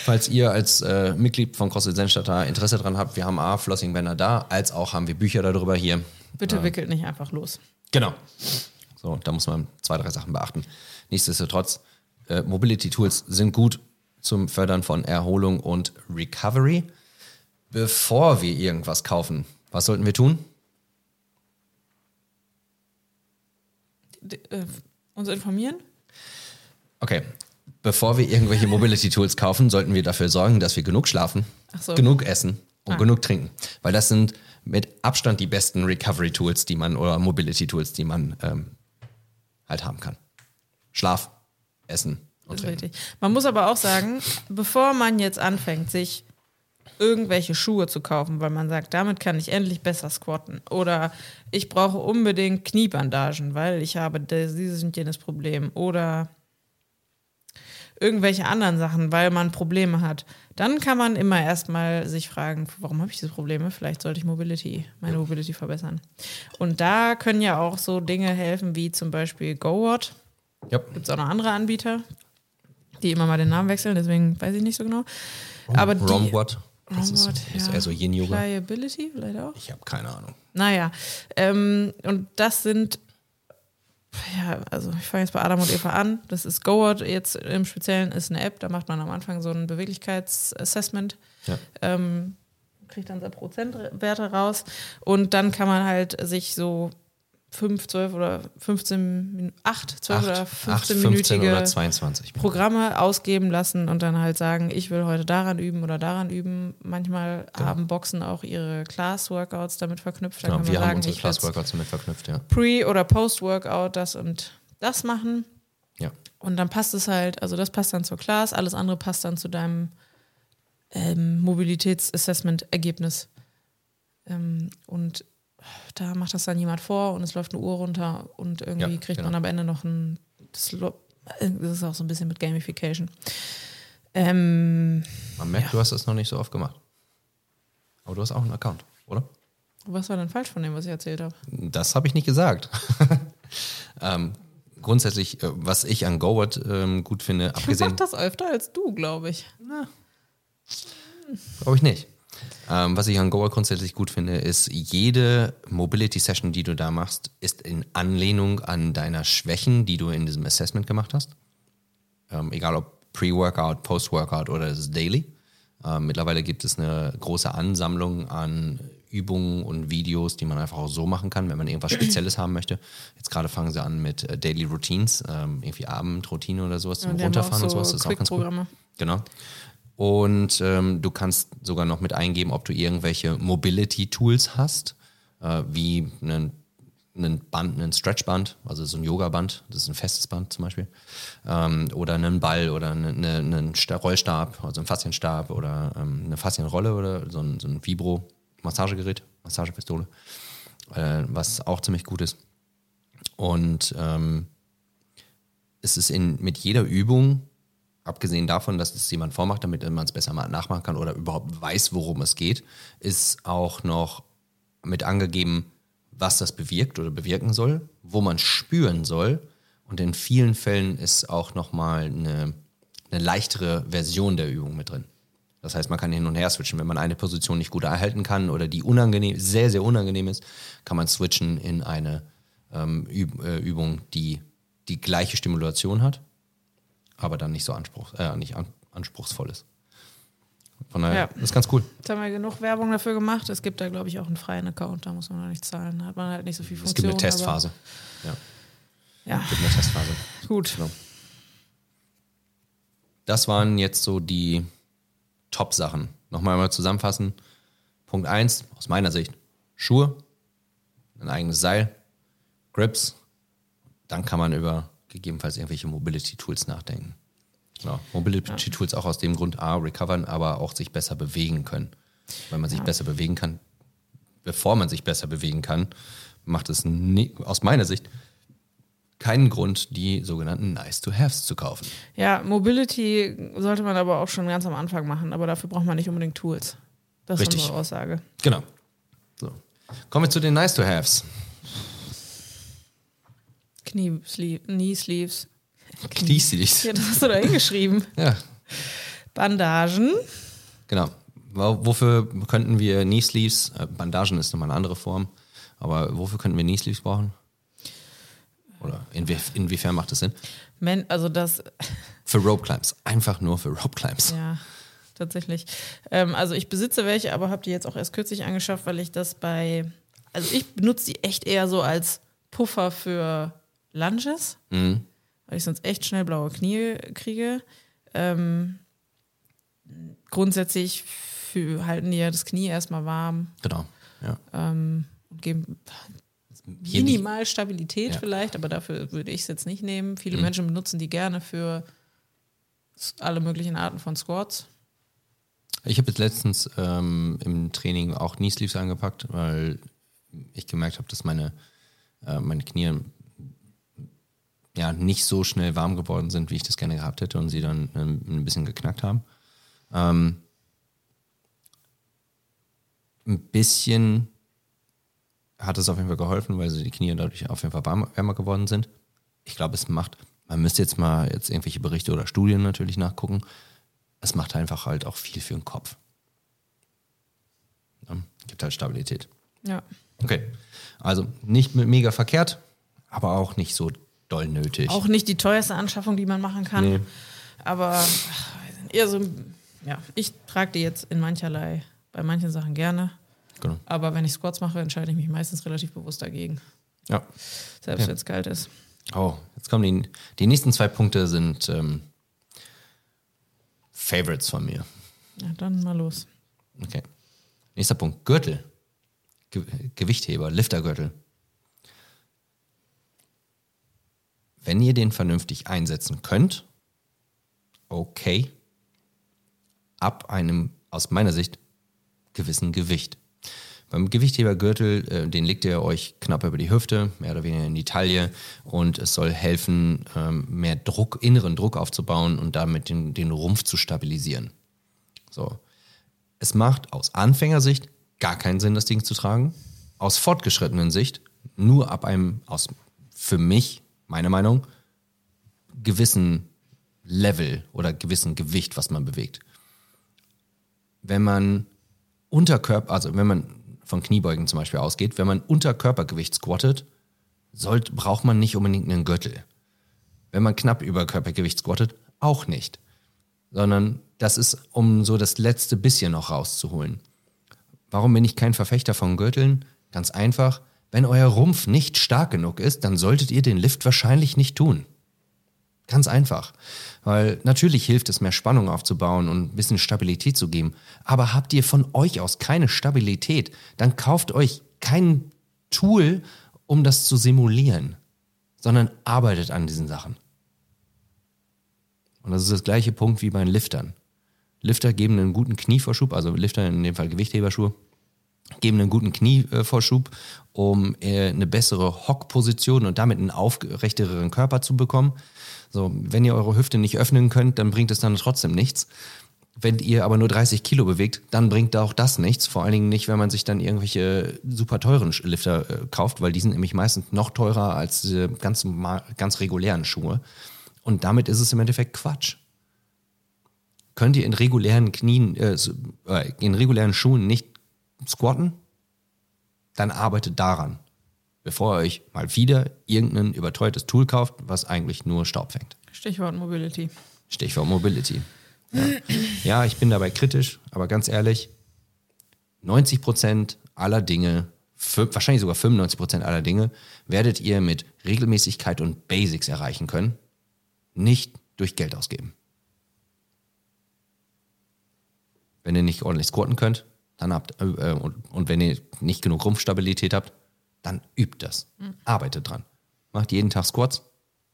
Falls ihr als äh, Mitglied von CrossFit Sennstadt da Interesse dran habt, wir haben A, Flossing-Bänder da, als auch haben wir Bücher darüber hier. Bitte wickelt nicht einfach los. Genau. So, da muss man zwei, drei Sachen beachten. Nichtsdestotrotz, äh, Mobility Tools sind gut zum Fördern von Erholung und Recovery. Bevor wir irgendwas kaufen, was sollten wir tun? Äh, uns informieren? Okay, bevor wir irgendwelche Mobility Tools kaufen, sollten wir dafür sorgen, dass wir genug schlafen, so. genug essen und Ah. genug trinken. Weil das sind mit Abstand die besten Recovery Tools, die man oder Mobility Tools, die man ähm, halt haben kann. Schlaf, Essen und Trinken. richtig. Man muss aber auch sagen, bevor man jetzt anfängt, sich irgendwelche Schuhe zu kaufen, weil man sagt, damit kann ich endlich besser squatten. Oder ich brauche unbedingt Kniebandagen, weil ich habe dieses und jenes Problem. Oder irgendwelche anderen Sachen, weil man Probleme hat. Dann kann man immer erstmal sich fragen, warum habe ich diese Probleme? Vielleicht sollte ich Mobility, meine Mobility verbessern. Und da können ja auch so Dinge helfen, wie zum Beispiel GoWatt Ja. gibt es auch noch andere Anbieter, die immer mal den Namen wechseln, deswegen weiß ich nicht so genau. Aber die, Das ist, Wrong What, ist ja. eher so Yin-Yoga. Pliability vielleicht auch. Ich habe keine Ahnung. Naja, ähm, und das sind, ja, also ich fange jetzt bei Adam und Eva an. Das ist GoWord jetzt im Speziellen, ist eine App, da macht man am Anfang so ein Beweglichkeitsassessment. Ja. Ähm, kriegt dann seine Prozentwerte raus und dann kann man halt sich so 5, 12 oder 15, Min- 8, 12 oder 8, 15 15 minütige oder 22. Programme ausgeben lassen und dann halt sagen, ich will heute daran üben oder daran üben. Manchmal haben Boxen auch ihre Class-Workouts damit verknüpft. Dann Genau, wir haben sagen, unsere ich will Class-Workouts damit verknüpft, ja. Pre- oder Post-Workout das und das machen. ja. Und dann passt es halt, also das passt dann zur Class, alles andere passt dann zu deinem ähm, Mobilitätsassessment-Ergebnis. Ähm, und da macht das dann jemand vor und es läuft eine Uhr runter und irgendwie Ja, kriegt genau. man am Ende noch ein. Das, lo- das ist auch so ein bisschen mit Gamification. Ähm, Man merkt, du hast das noch nicht so oft gemacht. Aber du hast auch einen Account, oder? was war denn falsch von dem, was ich erzählt habe? Das habe ich nicht gesagt. ähm, grundsätzlich, äh, was ich an GoWord ähm, gut finde, Ich abgesehen, mach das öfter als du, glaube ich. glaube ich nicht. Ähm, was ich an GoWord grundsätzlich gut finde, ist, jede Mobility-Session, die du da machst, ist in Anlehnung an deiner Schwächen, die du in diesem Assessment gemacht hast. Ähm, egal ob Pre-Workout, Post-Workout oder das Daily. Ähm, mittlerweile gibt es eine große Ansammlung an Übungen und Videos, die man einfach auch so machen kann, wenn man irgendwas Spezielles haben möchte. Jetzt gerade fangen sie an mit äh, Daily Routines, ähm, irgendwie Abendroutine oder sowas zum Und auch Runterfahren und so sowas. Das ist auch ganz. Quick-Programme. Genau. Und ähm, du kannst sogar noch mit eingeben, ob du irgendwelche Mobility-Tools hast, äh, wie einen, einen Band, einen Stretchband, also so ein Yoga-Band, das ist ein festes Band zum Beispiel, ähm, oder einen Ball oder eine, eine, einen Sta- Rollstab, also einen Faszienstab oder ähm, eine Faszienrolle oder so ein, so ein Vibro-Massagegerät, Massagepistole, äh, was auch ziemlich gut ist. Und ähm, es ist in, mit jeder Übung abgesehen davon, dass es jemand vormacht, damit man es besser mal nachmachen kann oder überhaupt weiß, worum es geht, ist auch noch mit angegeben, was das bewirkt oder bewirken soll, wo man spüren soll. Und in vielen Fällen ist auch nochmal eine, eine leichtere Version der Übung mit drin. Das heißt, man kann hin und her switchen. Wenn man eine Position nicht gut erhalten kann oder die unangenehm, sehr, sehr unangenehm ist, kann man switchen in eine ähm, Üb äh, Übung, die die gleiche Stimulation hat, aber dann nicht so anspruch, äh, nicht an, anspruchsvoll ist. Von daher, Ja. das ist ganz cool. Jetzt haben wir genug Werbung dafür gemacht. Es gibt da, glaube ich, auch einen freien Account. Da muss man noch nicht zahlen. Da hat man halt nicht so viel Es Funktion. gibt eine Testphase. Ja, ja, es gibt eine Testphase. gut. Genau. Das waren jetzt so die Top-Sachen. Nochmal mal zusammenfassen. Punkt 1, aus meiner Sicht, Schuhe, ein eigenes Seil, Grips. Dann kann man über gegebenenfalls irgendwelche Mobility-Tools nachdenken. Genau. Mobility-Tools auch aus dem Grund, A, recovern, aber auch sich besser bewegen können. Wenn man sich besser bewegen kann, bevor man sich besser bewegen kann, macht es nie, aus meiner Sicht keinen Grund, die sogenannten Nice-to-Haves zu kaufen. Ja, Mobility sollte man aber auch schon ganz am Anfang machen. Aber dafür braucht man nicht unbedingt Tools. Das Richtig. ist unsere Aussage. Genau. So. Kommen wir zu den Nice-to-Haves. Knie-Sleeve, Knee-Sleeves. Knieslis. Ja, das hast du da hingeschrieben. Ja, Bandagen. Genau. Wo- Wofür könnten wir Knee Sleeves, äh, Bandagen ist nochmal eine andere Form, aber wofür könnten wir Knee Sleeves brauchen? Oder inwie inwiefern macht das Sinn? Men also das, Für Rope Climbs. Einfach nur für Rope Climbs. ja, tatsächlich. Ähm, also ich besitze welche, aber habe die jetzt auch erst kürzlich angeschafft, weil ich das bei, also ich benutze die echt eher so als Puffer für Lunges, Mhm. weil ich sonst echt schnell blaue Knie kriege. Ähm, grundsätzlich für, halten die ja das Knie erstmal warm Genau. Ja. ähm, und geben minimal Stabilität Ja. vielleicht, aber dafür würde ich es jetzt nicht nehmen. Mhm. Viele Menschen benutzen die gerne für alle möglichen Arten von Squats. Ich habe jetzt letztens ähm, im Training auch Knee Sleeves angepackt, weil ich gemerkt habe, dass meine, äh, meine Knie ja nicht so schnell warm geworden sind, wie ich das gerne gehabt hätte und sie dann ähm, ein bisschen geknackt haben. Ähm, ein bisschen hat es auf jeden Fall geholfen, weil so die Knie dadurch auf jeden Fall warm, wärmer geworden sind. Ich glaube, es macht, man müsste jetzt mal jetzt irgendwelche Berichte oder Studien natürlich nachgucken. Es macht einfach halt auch viel für den Kopf. Ja, gibt halt Stabilität. Ja. Okay. Also nicht mit mega verkehrt, aber auch nicht so doll nötig. Auch nicht die teuerste Anschaffung, die man machen kann. Nee. Aber ach, eher so, ja, ich trage die jetzt in mancherlei, bei manchen Sachen gerne. Genau. Aber wenn ich Squats mache, entscheide ich mich meistens relativ bewusst dagegen. Ja. Selbst Ja. wenn es kalt ist. Oh, jetzt kommen die, die nächsten zwei Punkte sind ähm, Favorites von mir. Ja, dann mal los. Okay. Nächster Punkt. Gürtel. Ge Gewichtheber, Liftergürtel. Wenn ihr den vernünftig einsetzen könnt, okay, ab einem, aus meiner Sicht, gewissen Gewicht. Beim Gewichthebergürtel, äh, den legt ihr euch knapp über die Hüfte, mehr oder weniger in die Taille und es soll helfen, ähm, mehr Druck, inneren Druck aufzubauen und damit den, den Rumpf zu stabilisieren. So. Es macht aus Anfängersicht gar keinen Sinn, das Ding zu tragen. Aus fortgeschrittenen Sicht nur ab einem, aus, für mich, meine Meinung, gewissen Level oder gewissen Gewicht, was man bewegt. Wenn man Unterkörper, also wenn man von Kniebeugen zum Beispiel ausgeht, wenn man Unterkörpergewicht squattet, sollt, braucht man nicht unbedingt einen Gürtel. Wenn man knapp über Körpergewicht squattet, auch nicht sondern das ist, um so das letzte bisschen noch rauszuholen. Warum bin ich kein Verfechter von Gürteln? Ganz einfach, wenn euer Rumpf nicht stark genug ist, dann solltet ihr den Lift wahrscheinlich nicht tun. Ganz einfach. Weil natürlich hilft es, mehr Spannung aufzubauen und ein bisschen Stabilität zu geben. Aber habt ihr von euch aus keine Stabilität, dann kauft euch kein Tool, um das zu simulieren, sondern arbeitet an diesen Sachen. Und das ist das gleiche Punkt wie bei den Liftern. Lifter geben einen guten Knievorschub, also Lifter in dem Fall Gewichtheberschuhe, geben einen guten Knievorschub, um äh, eine bessere Hockposition und damit einen aufrechteren Körper zu bekommen. So, wenn ihr eure Hüfte nicht öffnen könnt, dann bringt es dann trotzdem nichts. Wenn ihr aber nur 30 Kilo bewegt, dann bringt auch das nichts. Vor allen Dingen nicht, wenn man sich dann irgendwelche super teuren Lifter äh, kauft, weil die sind nämlich meistens noch teurer als diese ganz, ganz regulären Schuhe. Und damit ist es im Endeffekt Quatsch. Könnt ihr in regulären Knien, äh, äh, in regulären Schuhen nicht squatten? Dann arbeitet daran, bevor ihr euch mal wieder irgendein überteuertes Tool kauft, was eigentlich nur Staub fängt. Stichwort Mobility. Stichwort Mobility. Ja. ja, ich bin dabei kritisch, aber ganz ehrlich, 90 Prozent aller Dinge, wahrscheinlich sogar 95 Prozent aller Dinge, werdet ihr mit Regelmäßigkeit und Basics erreichen können, nicht durch Geld ausgeben. Wenn ihr nicht ordentlich squatten könnt, dann habt, äh, und, und wenn ihr nicht genug Rumpfstabilität habt, dann übt das. Arbeitet dran. Macht jeden Tag Squats,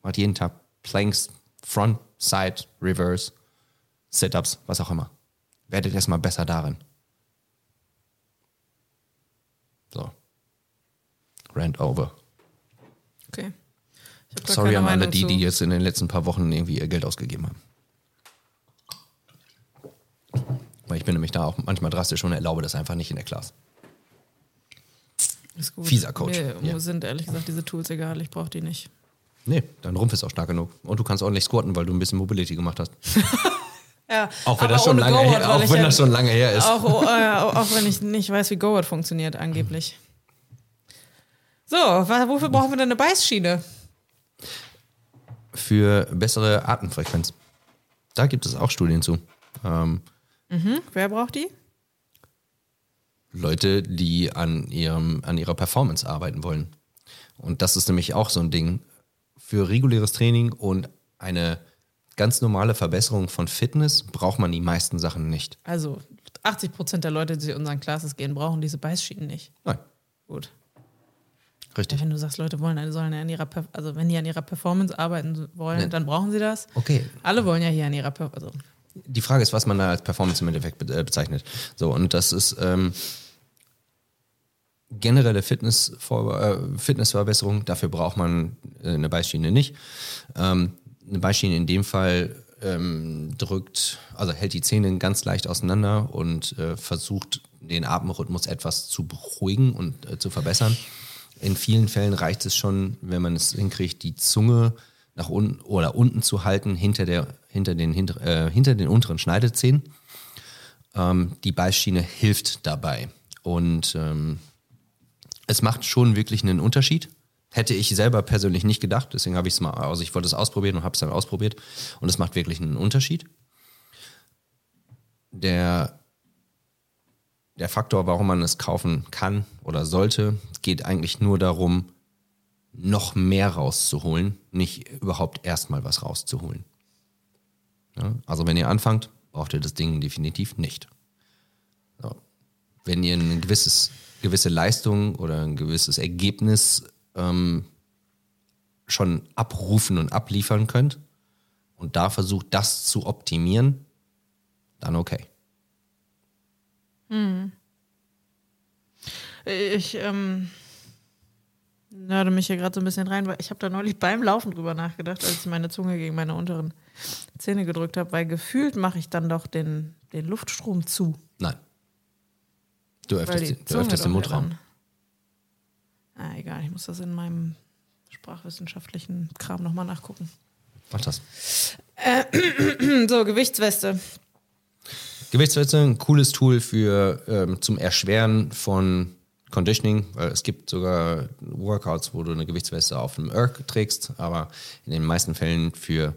macht jeden Tag Planks, Front, Side, Reverse, Sit-Ups, was auch immer. Werdet erstmal besser darin. So. Rant over. Okay. Sorry an alle die, die jetzt in den letzten paar Wochen irgendwie ihr Geld ausgegeben haben. Weil ich bin nämlich da auch manchmal drastisch und erlaube das einfach nicht in der Klasse. Ist gut. Fieser Coach. Mir Ja. sind ehrlich gesagt diese Tools egal, ich brauche die nicht. Nee, dein Rumpf ist auch stark genug. Und du kannst ordentlich squatten, weil du ein bisschen Mobility gemacht hast. Ja, Auch wenn, das schon, lange her, auch wenn das schon lange her ist. Auch, oh, äh, auch wenn ich nicht weiß, wie Go-Word funktioniert, angeblich. So, wofür brauchen wir denn eine Beißschiene? Für bessere Atemfrequenz. Da gibt es auch Studien zu. Ähm, Hm? Wer braucht die? Leute, die an, ihrem, an ihrer Performance arbeiten wollen. Und das ist nämlich auch so ein Ding. Für reguläres Training und eine ganz normale Verbesserung von Fitness braucht man die meisten Sachen nicht. Also 80 Prozent der Leute, die zu unseren Classes gehen, brauchen diese Beißschienen nicht. Nein, Gut. richtig. Wenn du sagst, Leute wollen, sollen an ihrer, also wenn die an ihrer Performance arbeiten wollen, Ne. dann brauchen sie das. Okay, Alle wollen ja hier an ihrer Performance. Also, die Frage ist, was man da als Performance im Endeffekt äh, bezeichnet. So, und das ist ähm, generelle äh, Fitnessverbesserung. Dafür braucht man äh, eine Beißschiene nicht. Ähm, eine Beißschiene in dem Fall ähm, drückt, also hält die Zähne ganz leicht auseinander und äh, versucht, den Atemrhythmus etwas zu beruhigen und äh, zu verbessern. In vielen Fällen reicht es schon, wenn man es hinkriegt, die Zunge nach unten oder unten zu halten, hinter, der, hinter, den, hinter, äh, hinter den unteren Schneidezähnen. Ähm, die Beißschiene hilft dabei. Und ähm, es macht schon wirklich einen Unterschied. Hätte ich selber persönlich nicht gedacht, deswegen habe ich es mal, also ich wollte es ausprobieren und habe es dann ausprobiert und es macht wirklich einen Unterschied. Der, der Faktor, warum man es kaufen kann oder sollte, geht eigentlich nur darum, noch mehr rauszuholen, nicht überhaupt erstmal was rauszuholen. Ja, also wenn ihr anfangt, braucht ihr das Ding definitiv nicht. So. Wenn ihr ein gewisses, gewisse Leistung oder ein gewisses Ergebnis ähm, schon abrufen und abliefern könnt und da versucht, das zu optimieren, dann okay. ich ähm, nörde mich hier gerade so ein bisschen rein, weil ich habe da neulich beim Laufen drüber nachgedacht, als ich meine Zunge gegen meine unteren Zähne gedrückt habe, weil gefühlt mache ich dann doch den, den Luftstrom zu. Nein. Du öffnest, du öffnest den Mundraum. Ah, egal, ich muss das in meinem sprachwissenschaftlichen Kram nochmal nachgucken. Mach das. So, Gewichtsweste. Gewichtsweste, ein cooles Tool für ähm, zum Erschweren von Conditioning, weil es gibt sogar Workouts, wo du eine Gewichtsweste auf dem Erg trägst, aber in den meisten Fällen für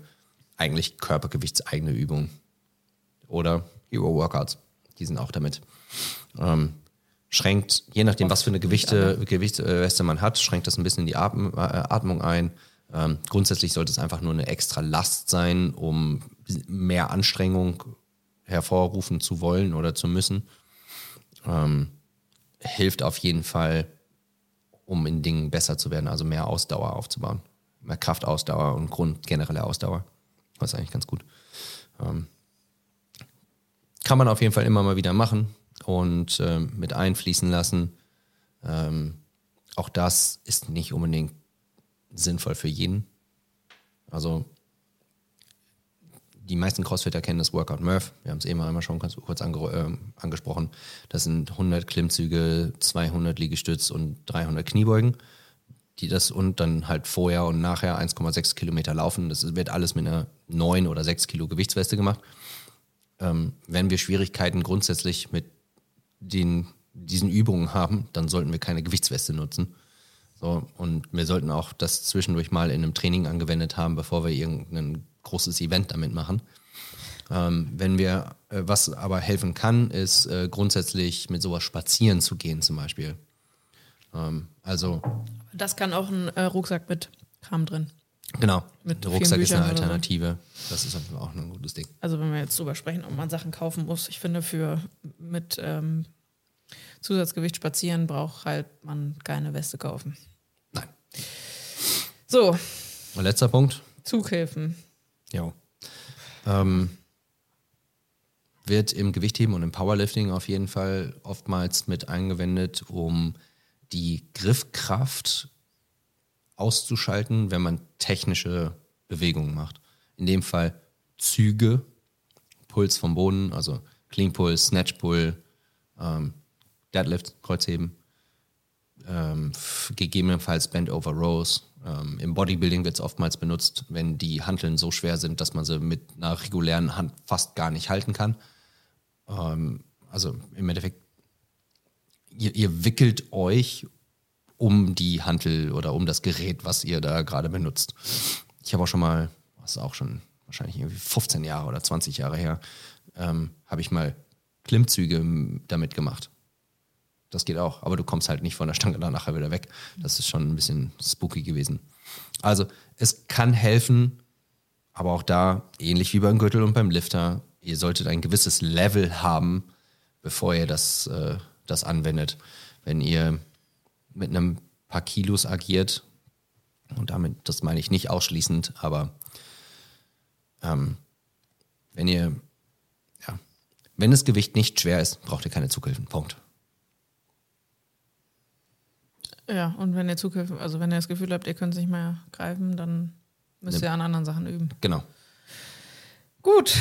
eigentlich körpergewichtseigene Übungen. Oder Hero-Workouts, die sind auch damit. Ähm, schränkt, je nachdem, was für eine Gewichte, Gewichtsweste man hat, schränkt das ein bisschen die äh, Atmung ein. Ähm, grundsätzlich sollte es einfach nur eine extra Last sein, um mehr Anstrengung hervorrufen zu wollen oder zu müssen. Ähm, hilft auf jeden Fall, um in Dingen besser zu werden, also mehr Ausdauer aufzubauen. Mehr Kraftausdauer und Grund generelle Ausdauer. Das ist eigentlich ganz gut. Ähm, kann man auf jeden Fall immer mal wieder machen und ähm, mit einfließen lassen. Ähm, auch das ist nicht unbedingt sinnvoll für jeden. Also die meisten Crossfitter kennen das Workout Murph. Wir haben es eben einmal schon ganz kurz ange äh, angesprochen. Das sind 100 Klimmzüge, 200 Liegestütz und 300 Kniebeugen. Die das und dann halt vorher und nachher 1,6 Kilometer laufen. Das wird alles mit einer 9 oder 6 Kilo Gewichtsweste gemacht. Ähm, wenn wir Schwierigkeiten grundsätzlich mit den, diesen Übungen haben, dann sollten wir keine Gewichtsweste nutzen. So, und wir sollten auch das zwischendurch mal in einem Training angewendet haben, bevor wir irgendein großes Event damit machen. Ähm, wenn wir, äh, was aber helfen kann, ist äh, grundsätzlich mit sowas spazieren zu gehen zum Beispiel. Ähm, also, Das kann auch ein äh, Rucksack mit Kram drin. genau, Mit Rucksack ist eine oder so. Alternative. Das ist auch ein gutes Ding. Also wenn wir jetzt drüber sprechen, ob man Sachen kaufen muss, ich finde für mit ähm, Zusatzgewicht spazieren braucht halt man keine Weste kaufen. Nein. So, Und letzter Punkt, Zughilfen. Ja. Ähm, wird im Gewichtheben und im Powerlifting auf jeden Fall oftmals mit eingewendet, um die Griffkraft auszuschalten, wenn man technische Bewegungen macht. In dem Fall Züge, Puls vom Boden, also Clean Pull, Snatch Pull, ähm, Deadlift, Kreuzheben. ähm, gegebenenfalls Bend over Rows. Ähm, Im Bodybuilding wird es oftmals benutzt, wenn die Hanteln so schwer sind, dass man sie mit einer regulären Hand fast gar nicht halten kann. Ähm, also im Endeffekt, ihr, ihr wickelt euch um die Hantel oder um das Gerät, was ihr da gerade benutzt. Ich habe auch schon mal, was ist auch schon wahrscheinlich irgendwie 15 Jahre oder 20 Jahre her, ähm, habe ich mal Klimmzüge damit gemacht. Das geht auch, aber du kommst halt nicht von der Stange dann nachher wieder weg. Das ist schon ein bisschen spooky gewesen. Also es kann helfen, aber auch da, ähnlich wie beim Gürtel und beim Lifter, ihr solltet ein gewisses Level haben, bevor ihr das, äh, das anwendet. Wenn ihr mit einem paar Kilos agiert, und damit, das meine ich nicht ausschließend, aber ähm, wenn ihr, ja, wenn das Gewicht nicht schwer ist, braucht ihr keine Zughilfen. Punkt. Ja, und wenn ihr Zughilfen, also wenn ihr das Gefühl habt, ihr könnt es nicht mehr greifen, dann müsst ihr an anderen Sachen üben. Genau. Gut.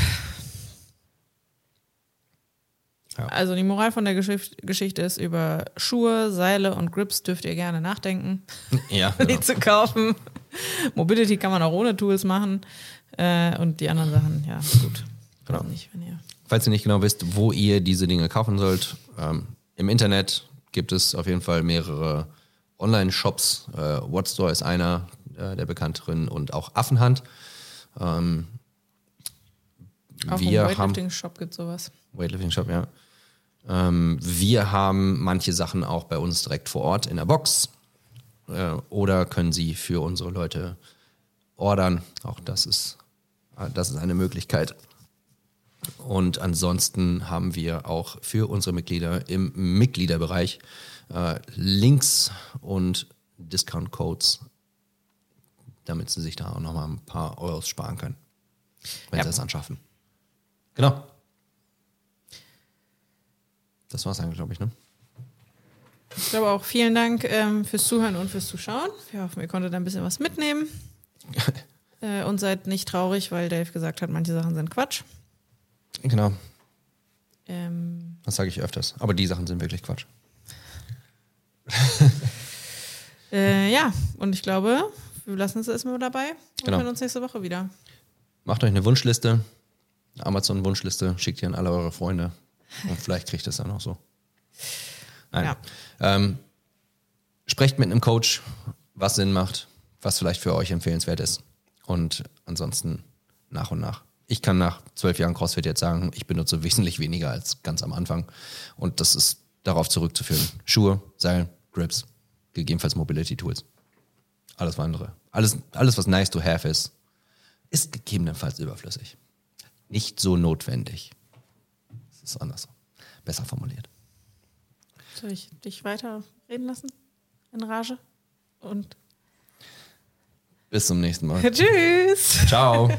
Ja. Also die Moral von der Geschicht Geschichte ist, über Schuhe, Seile und Grips dürft ihr gerne nachdenken, Ja, die genau. zu kaufen. Mobility kann man auch ohne Tools machen. Äh, und die anderen Sachen, ja, gut. Genau. Weiß nicht, wenn ihr Falls ihr nicht genau wisst, wo ihr diese Dinge kaufen sollt, ähm, im Internet gibt es auf jeden Fall mehrere Online-Shops. Äh, Whatstore ist einer äh, der bekannteren und auch Affenhand. Ähm, Auch wir im Weightlifting-Shop gibt sowas. Weightlifting Shop, ja. Ähm, wir haben manche Sachen auch bei uns direkt vor Ort in der Box äh, oder können sie für unsere Leute ordern. Auch das ist, äh, das ist eine Möglichkeit. Und ansonsten haben wir auch für unsere Mitglieder im Mitgliederbereich äh, Links und Discount-Codes, damit sie sich da auch nochmal ein paar Euros sparen können, wenn Ja. sie es anschaffen. Genau. Das war's eigentlich, glaube ich, ne? Ich glaube auch vielen Dank ähm, fürs Zuhören und fürs Zuschauen. Wir hoffen, ihr konntet ein bisschen was mitnehmen. äh, und seid nicht traurig, weil Dave gesagt hat, manche Sachen sind Quatsch. Genau, Ähm, das sage ich öfters. Aber die Sachen sind wirklich Quatsch. äh, ja, und ich glaube, wir lassen es erstmal dabei und Genau. hören uns nächste Woche wieder. Macht euch eine Wunschliste, eine Amazon-Wunschliste, schickt die an alle eure Freunde und vielleicht kriegt es dann auch so. Nein. Ja. Ähm, sprecht mit einem Coach, was Sinn macht, was vielleicht für euch empfehlenswert ist. Und ansonsten nach und nach. Ich kann nach zwölf Jahren CrossFit jetzt sagen, ich benutze wesentlich weniger als ganz am Anfang. Und das ist darauf zurückzuführen. Schuhe, Seil, Grips, gegebenenfalls Mobility Tools. Alles andere. Alles, alles, was nice to have ist, ist gegebenenfalls überflüssig. Nicht so notwendig. Es ist anders. Besser formuliert. Soll ich dich weiter reden lassen? In Rage? Und Bis zum nächsten Mal. tschüss! Ciao.